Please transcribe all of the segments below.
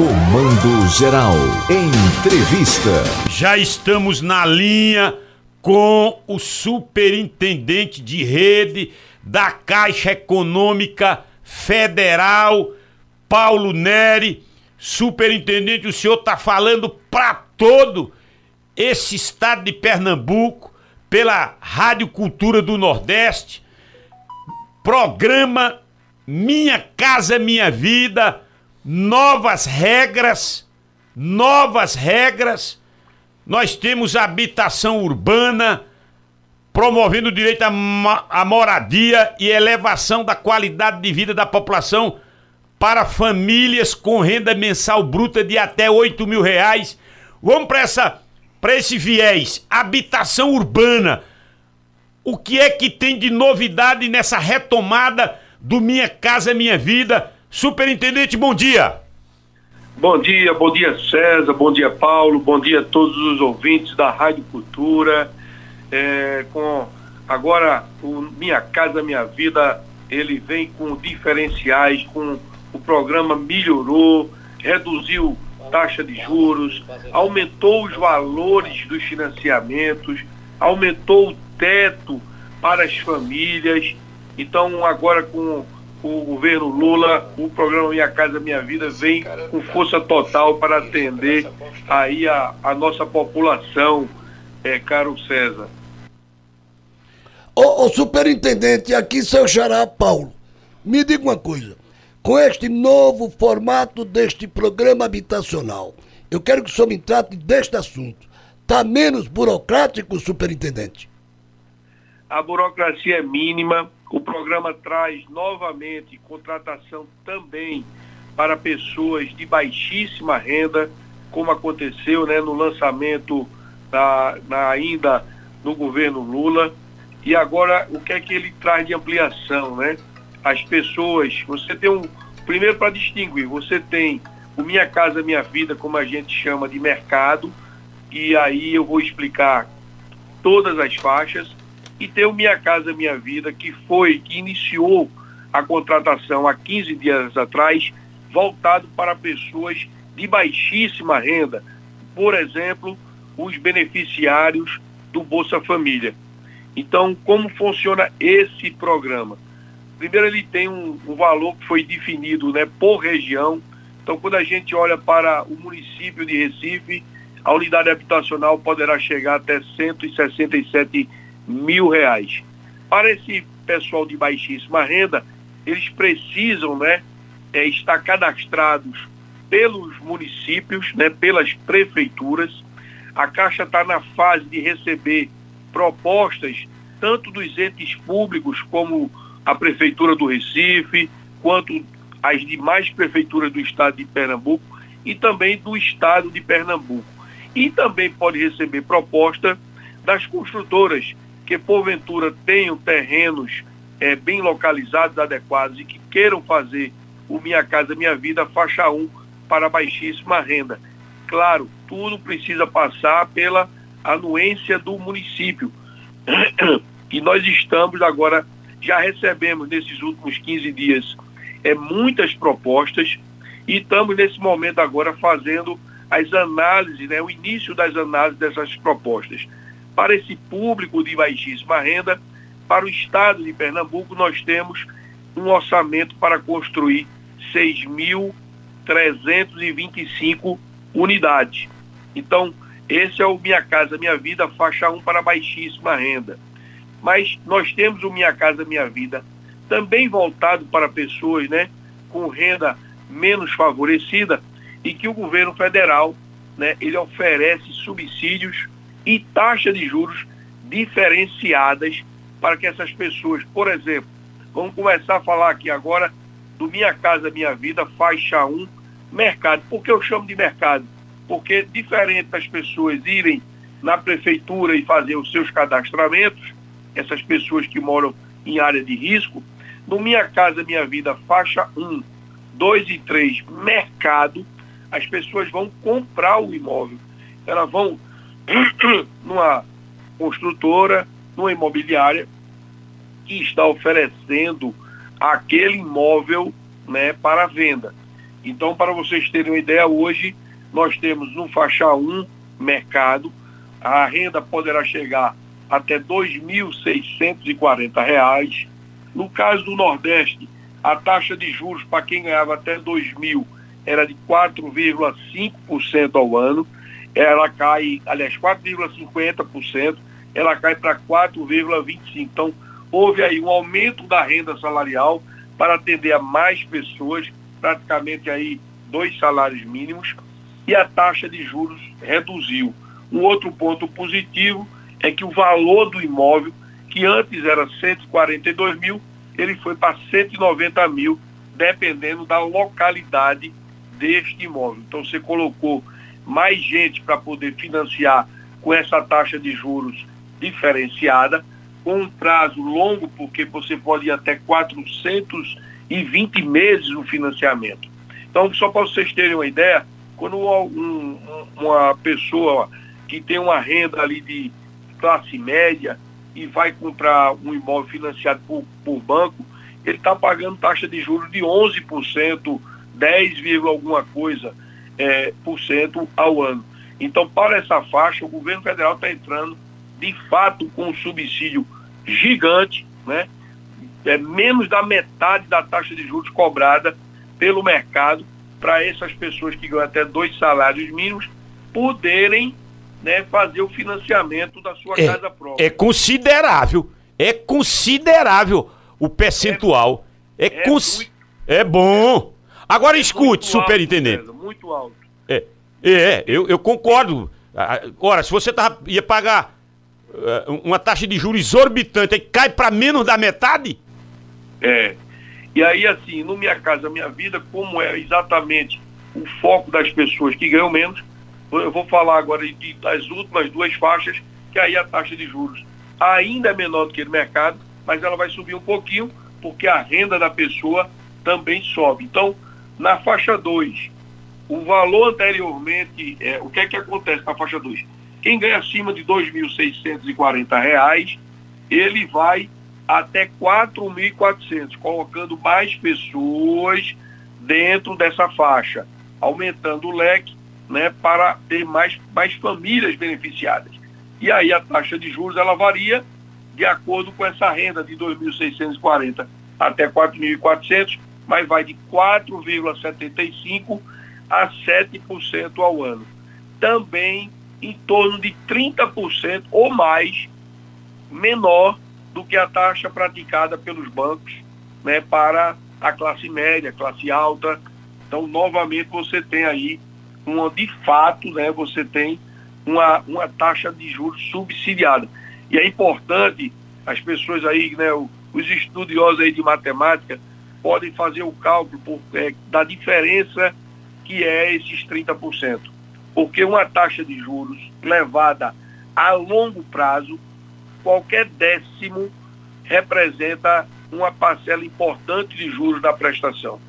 Comando Geral. Entrevista. Já estamos na linha com o superintendente de rede da Caixa Econômica Federal, Paulo Neri. Superintendente, o senhor está falando para todo esse estado de Pernambuco, pela Rádio Cultura do Nordeste, programa Minha Casa Minha Vida, novas regras, novas regras. Nós temos habitação urbana, promovendo o direito à moradia e elevação da qualidade de vida da população para famílias com renda mensal bruta de até 8 mil reais. Vamos para essa para esse viés, habitação urbana. O que é que tem de novidade nessa retomada do Minha Casa Minha Vida? Superintendente, bom dia. Bom dia, bom dia César, bom dia Paulo, bom dia a todos os ouvintes da Rádio Cultura. É, com agora o Minha Casa Minha Vida, ele vem com diferenciais, com o programa melhorou, reduziu taxa de juros, aumentou os valores dos financiamentos, aumentou o teto para as famílias. Então, agora com o governo Lula, o programa Minha Casa Minha Vida vem com força total para atender aí a, a nossa população, é, caro César. Ô, ô superintendente, aqui seu xará Paulo, me diga uma coisa com este novo formato deste programa habitacional. Eu quero que o senhor me trate deste assunto. Está menos burocrático, superintendente? A burocracia é mínima. O programa traz novamente contratação também para pessoas de baixíssima renda, como aconteceu né, no lançamento da, na, ainda no governo Lula. E agora, o que é que ele traz de ampliação, né? as pessoas. Você tem um. Primeiro, para distinguir, você tem o Minha Casa Minha Vida, como a gente chama de mercado, e aí eu vou explicar todas as faixas. E tem o Minha Casa Minha Vida, que foi, que iniciou a contratação há 15 dias atrás, voltado para pessoas de baixíssima renda. Por exemplo, os beneficiários do Bolsa Família. Então, como funciona esse programa? Primeiro, ele tem um, um valor que foi definido né, por região. Então, quando a gente olha para o município de Recife, a unidade habitacional poderá chegar até 167 mil reais. Para esse pessoal de baixíssima renda, eles precisam né, é, estar cadastrados pelos municípios, né, pelas prefeituras. A Caixa está na fase de receber propostas tanto dos entes públicos como a Prefeitura do Recife, quanto as demais prefeituras do estado de Pernambuco e também do estado de Pernambuco. E também pode receber proposta das construtoras que porventura tenham terrenos é, bem localizados, adequados e que queiram fazer o Minha Casa Minha Vida faixa 1 para baixíssima renda. Claro, tudo precisa passar pela anuência do município. E nós estamos agora já recebemos nesses últimos 15 dias é, muitas propostas e estamos nesse momento agora fazendo as análises, né, o início das análises dessas propostas. Para esse público de baixíssima renda, para o estado de Pernambuco, nós temos um orçamento para construir 6.325 unidades. Então, esse é o Minha Casa Minha Vida, faixa 1 para baixíssima renda mas nós temos o Minha Casa Minha Vida também voltado para pessoas né, com renda menos favorecida e que o governo federal né, ele oferece subsídios e taxa de juros diferenciadas para que essas pessoas, por exemplo, vamos começar a falar aqui agora do Minha Casa Minha Vida, faixa 1, mercado. Por que eu chamo de mercado? Porque diferente das pessoas irem na prefeitura e fazer os seus cadastramentos, essas pessoas que moram em área de risco, no Minha Casa Minha Vida, faixa 1, 2 e 3, mercado, as pessoas vão comprar o imóvel. Elas vão numa construtora, numa imobiliária, que está oferecendo aquele imóvel né, para venda. Então, para vocês terem uma ideia, hoje nós temos no faixa 1 mercado, a renda poderá chegar até R$ 2.640. No caso do Nordeste, a taxa de juros para quem ganhava até R$ 2.000 era de 4,5% ao ano. Ela cai, aliás, 4,50%, ela cai para 4,25%. Então, houve aí um aumento da renda salarial para atender a mais pessoas, praticamente aí dois salários mínimos, e a taxa de juros reduziu. Um outro ponto positivo é que o valor do imóvel, que antes era 142 mil, ele foi para 190 mil, dependendo da localidade deste imóvel. Então você colocou mais gente para poder financiar com essa taxa de juros diferenciada, com um prazo longo, porque você pode ir até 420 meses no financiamento. Então, só para vocês terem uma ideia, quando um, uma pessoa que tem uma renda ali de classe média e vai comprar um imóvel financiado por, por banco, ele está pagando taxa de juros de 11%, 10, alguma coisa é, por cento ao ano. Então, para essa faixa, o governo federal está entrando de fato com um subsídio gigante, né? É menos da metade da taxa de juros cobrada pelo mercado para essas pessoas que ganham até dois salários mínimos poderem né, fazer o financiamento da sua é, casa própria. É considerável, é considerável o percentual. É, é, cons... muito, é bom. Agora é escute, superintendente. Alto, muito alto. É, é eu, eu concordo. Ora, se você tá, ia pagar uh, uma taxa de juros exorbitante, aí cai para menos da metade? É. E aí, assim, no Minha Casa Minha Vida, como é exatamente o foco das pessoas que ganham menos, eu vou falar agora de, das últimas duas faixas, que aí a taxa de juros ainda é menor do que no mercado, mas ela vai subir um pouquinho, porque a renda da pessoa também sobe. Então, na faixa 2, o valor anteriormente, é, o que é que acontece na faixa 2? Quem ganha acima de R$ 2.640, ele vai até 4.400, colocando mais pessoas dentro dessa faixa, aumentando o leque né, para ter mais, mais famílias beneficiadas. E aí a taxa de juros ela varia de acordo com essa renda de 2.640 até 4.400, mas vai de 4,75 a 7% ao ano. Também em torno de 30% ou mais menor do que a taxa praticada pelos bancos né, para a classe média, classe alta. Então, novamente, você tem aí uma, de fato, né, você tem uma, uma taxa de juros subsidiada. E é importante as pessoas aí, né, os estudiosos aí de matemática, podem fazer o cálculo por, é, da diferença que é esses 30%. Porque uma taxa de juros levada a longo prazo, qualquer décimo representa uma parcela importante de juros da prestação.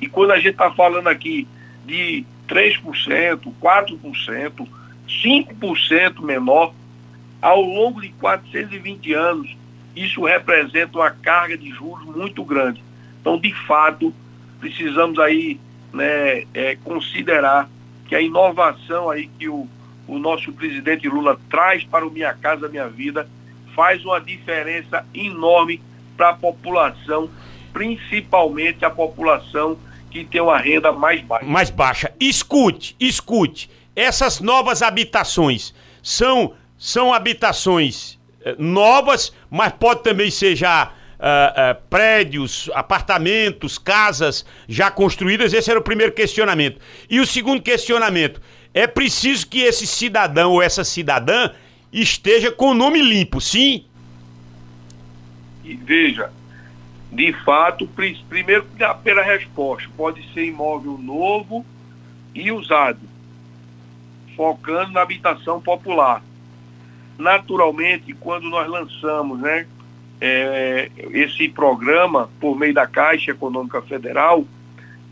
E quando a gente está falando aqui de 3%, 4%, 5% menor, ao longo de 420 anos, isso representa uma carga de juros muito grande. Então, de fato, precisamos aí né, é, considerar que a inovação aí que o, o nosso presidente Lula traz para o Minha Casa Minha Vida faz uma diferença enorme para a população, principalmente a população que tem uma renda mais baixa. Mais baixa. Escute, escute. Essas novas habitações são, são habitações eh, novas, mas pode também ser já uh, uh, prédios, apartamentos, casas já construídas. Esse era o primeiro questionamento. E o segundo questionamento: é preciso que esse cidadão ou essa cidadã esteja com o nome limpo, sim? Veja, de fato, primeiro pela resposta, pode ser imóvel novo e usado, focando na habitação popular. Naturalmente, quando nós lançamos né, é, esse programa por meio da Caixa Econômica Federal,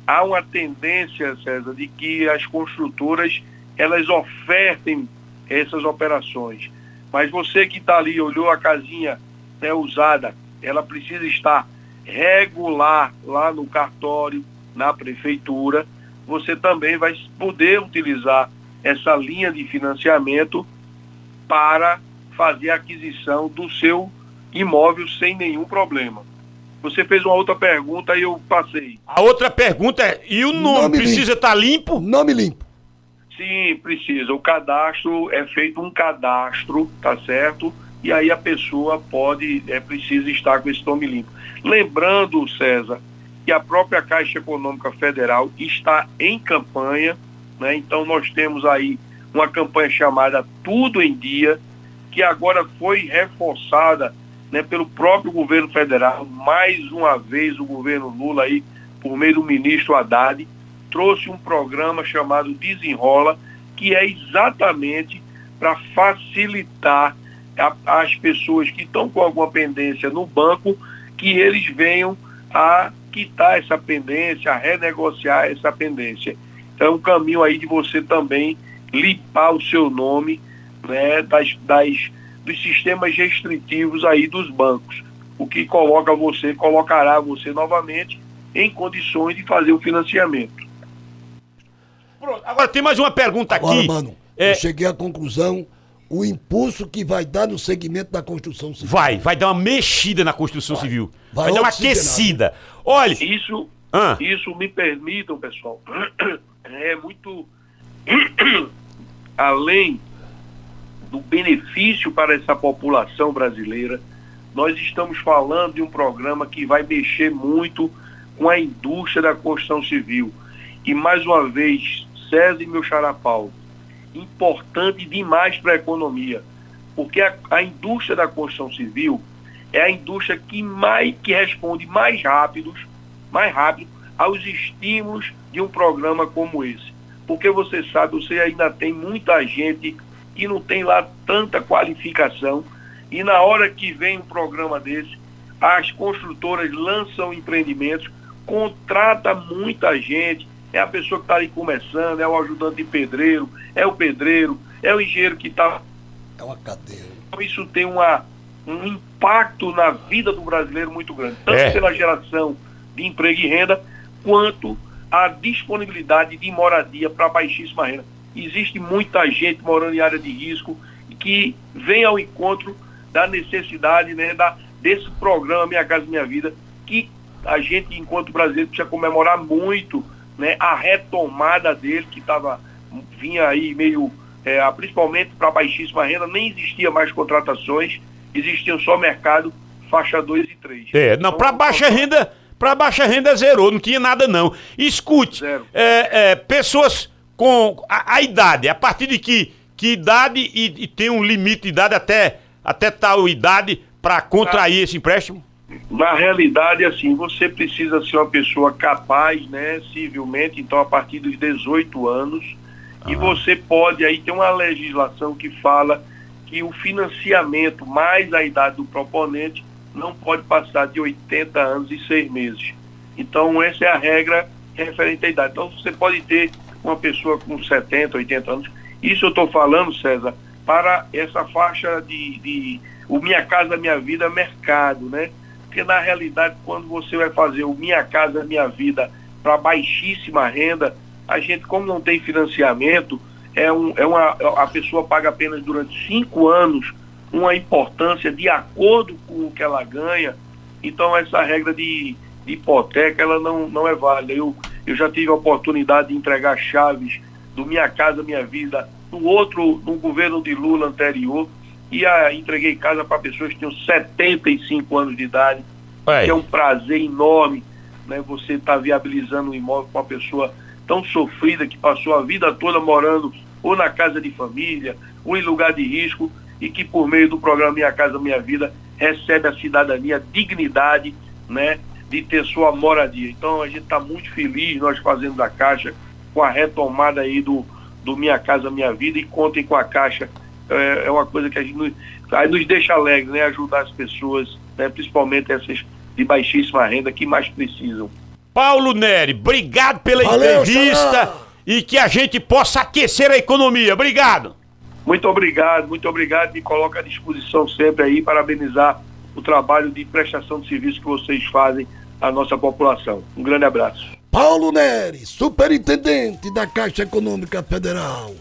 há uma tendência, César, de que as construtoras elas ofertem essas operações. Mas você que está ali, olhou a casinha né, usada, ela precisa estar regular lá no cartório, na prefeitura, você também vai poder utilizar essa linha de financiamento para fazer a aquisição do seu imóvel sem nenhum problema. Você fez uma outra pergunta e eu passei. A outra pergunta é: e o nome, Nome precisa estar limpo? Nome limpo. Sim, precisa. O cadastro é feito um cadastro, tá certo? E aí a pessoa pode, é precisa estar com esse nome limpo. Lembrando, César, que a própria Caixa Econômica Federal está em campanha, né? Então nós temos aí uma campanha chamada Tudo em Dia, que agora foi reforçada né, pelo próprio governo federal. Mais uma vez o governo Lula aí, por meio do ministro Haddad, trouxe um programa chamado Desenrola, que é exatamente para facilitar a, as pessoas que estão com alguma pendência no banco, que eles venham a quitar essa pendência, a renegociar essa pendência. Então é um caminho aí de você também limpar o seu nome né, das, das, dos sistemas restritivos aí dos bancos, o que coloca você, colocará você novamente em condições de fazer o financiamento. Pronto, agora tem mais uma pergunta aqui. Agora, mano, É, eu cheguei à conclusão o impulso que vai dar no segmento da construção civil. vai, vai dar uma mexida na construção civil. Vai, Vai dar uma aquecida. Olha, Isso, Ah. isso me permitam, pessoal, é muito além do benefício para essa população brasileira, nós estamos falando de um programa que vai mexer muito com a indústria da construção civil. E mais uma vez, César e meu xará Paulo, importante demais para a economia, porque a, a indústria da construção civil é a indústria que mais que responde mais rápidos, mais rápido aos estímulos de um programa como esse. Porque você sabe, você ainda tem muita gente que não tem lá tanta qualificação e na hora que vem um programa desse, as construtoras lançam empreendimentos, contrata muita gente, é a pessoa que está ali começando, é o ajudante de pedreiro, é o pedreiro, é o engenheiro que está É uma cadeia. então, isso tem uma, um impacto na vida do brasileiro muito grande, tanto É. pela geração de emprego e renda, quanto a disponibilidade de moradia para baixíssima renda. Existe muita gente morando em área de risco que vem ao encontro da necessidade né, da, desse programa Minha Casa Minha Vida, que a gente, enquanto brasileiro, precisa comemorar muito né, a retomada dele, que estava vinha aí meio, é, principalmente para baixíssima renda, nem existia mais contratações, existiam só mercado faixa 2 e 3. É, não, para baixa renda, para baixa renda zerou, não tinha nada não. Escute, é, é, pessoas com a, a idade, a partir de que, que idade e, e tem um limite de idade até, até tal idade para contrair esse empréstimo? Na realidade, assim, você precisa ser uma pessoa capaz, né, civilmente, então a partir dos 18 anos, e você pode aí ter uma legislação que fala que o financiamento mais a idade do proponente não pode passar de 80 anos e 6 meses. Então, essa é a regra referente à idade. Então, você pode ter uma pessoa com 70, 80 anos. Isso eu estou falando, César, para essa faixa de, de o Minha Casa Minha Vida mercado, né? Porque na realidade, quando você vai fazer o Minha Casa Minha Vida para baixíssima renda, a gente, como não tem financiamento, é, um, é uma, a pessoa paga apenas durante cinco anos uma importância de acordo com o que ela ganha. Então essa regra de, de hipoteca ela não, não é válida. Eu, eu já tive a oportunidade de entregar chaves do Minha Casa Minha Vida no outro, no governo de Lula anterior, e a, entreguei casa para pessoas que tinham 75 anos de idade, Ué. que é um prazer enorme né, você estar viabilizando um imóvel com uma pessoa tão sofrida que passou a vida toda morando ou na casa de família, ou em lugar de risco, e que por meio do programa Minha Casa Minha Vida recebe a cidadania, dignidade né, de ter sua moradia. Então a gente está muito feliz, nós fazendo da Caixa, com a retomada aí do, do Minha Casa Minha Vida e contem com a Caixa. É, é uma coisa que a gente nos, aí nos deixa alegre, né? Ajudar as pessoas, né, principalmente essas de baixíssima renda que mais precisam. Paulo Neri, obrigado pela Valeu, entrevista Xará. e que a gente possa aquecer a economia. Obrigado. Muito obrigado, muito obrigado. Me coloco à disposição sempre aí, parabenizar o trabalho de prestação de serviço que vocês fazem à nossa população. Um grande abraço. Paulo Nery, superintendente da Caixa Econômica Federal.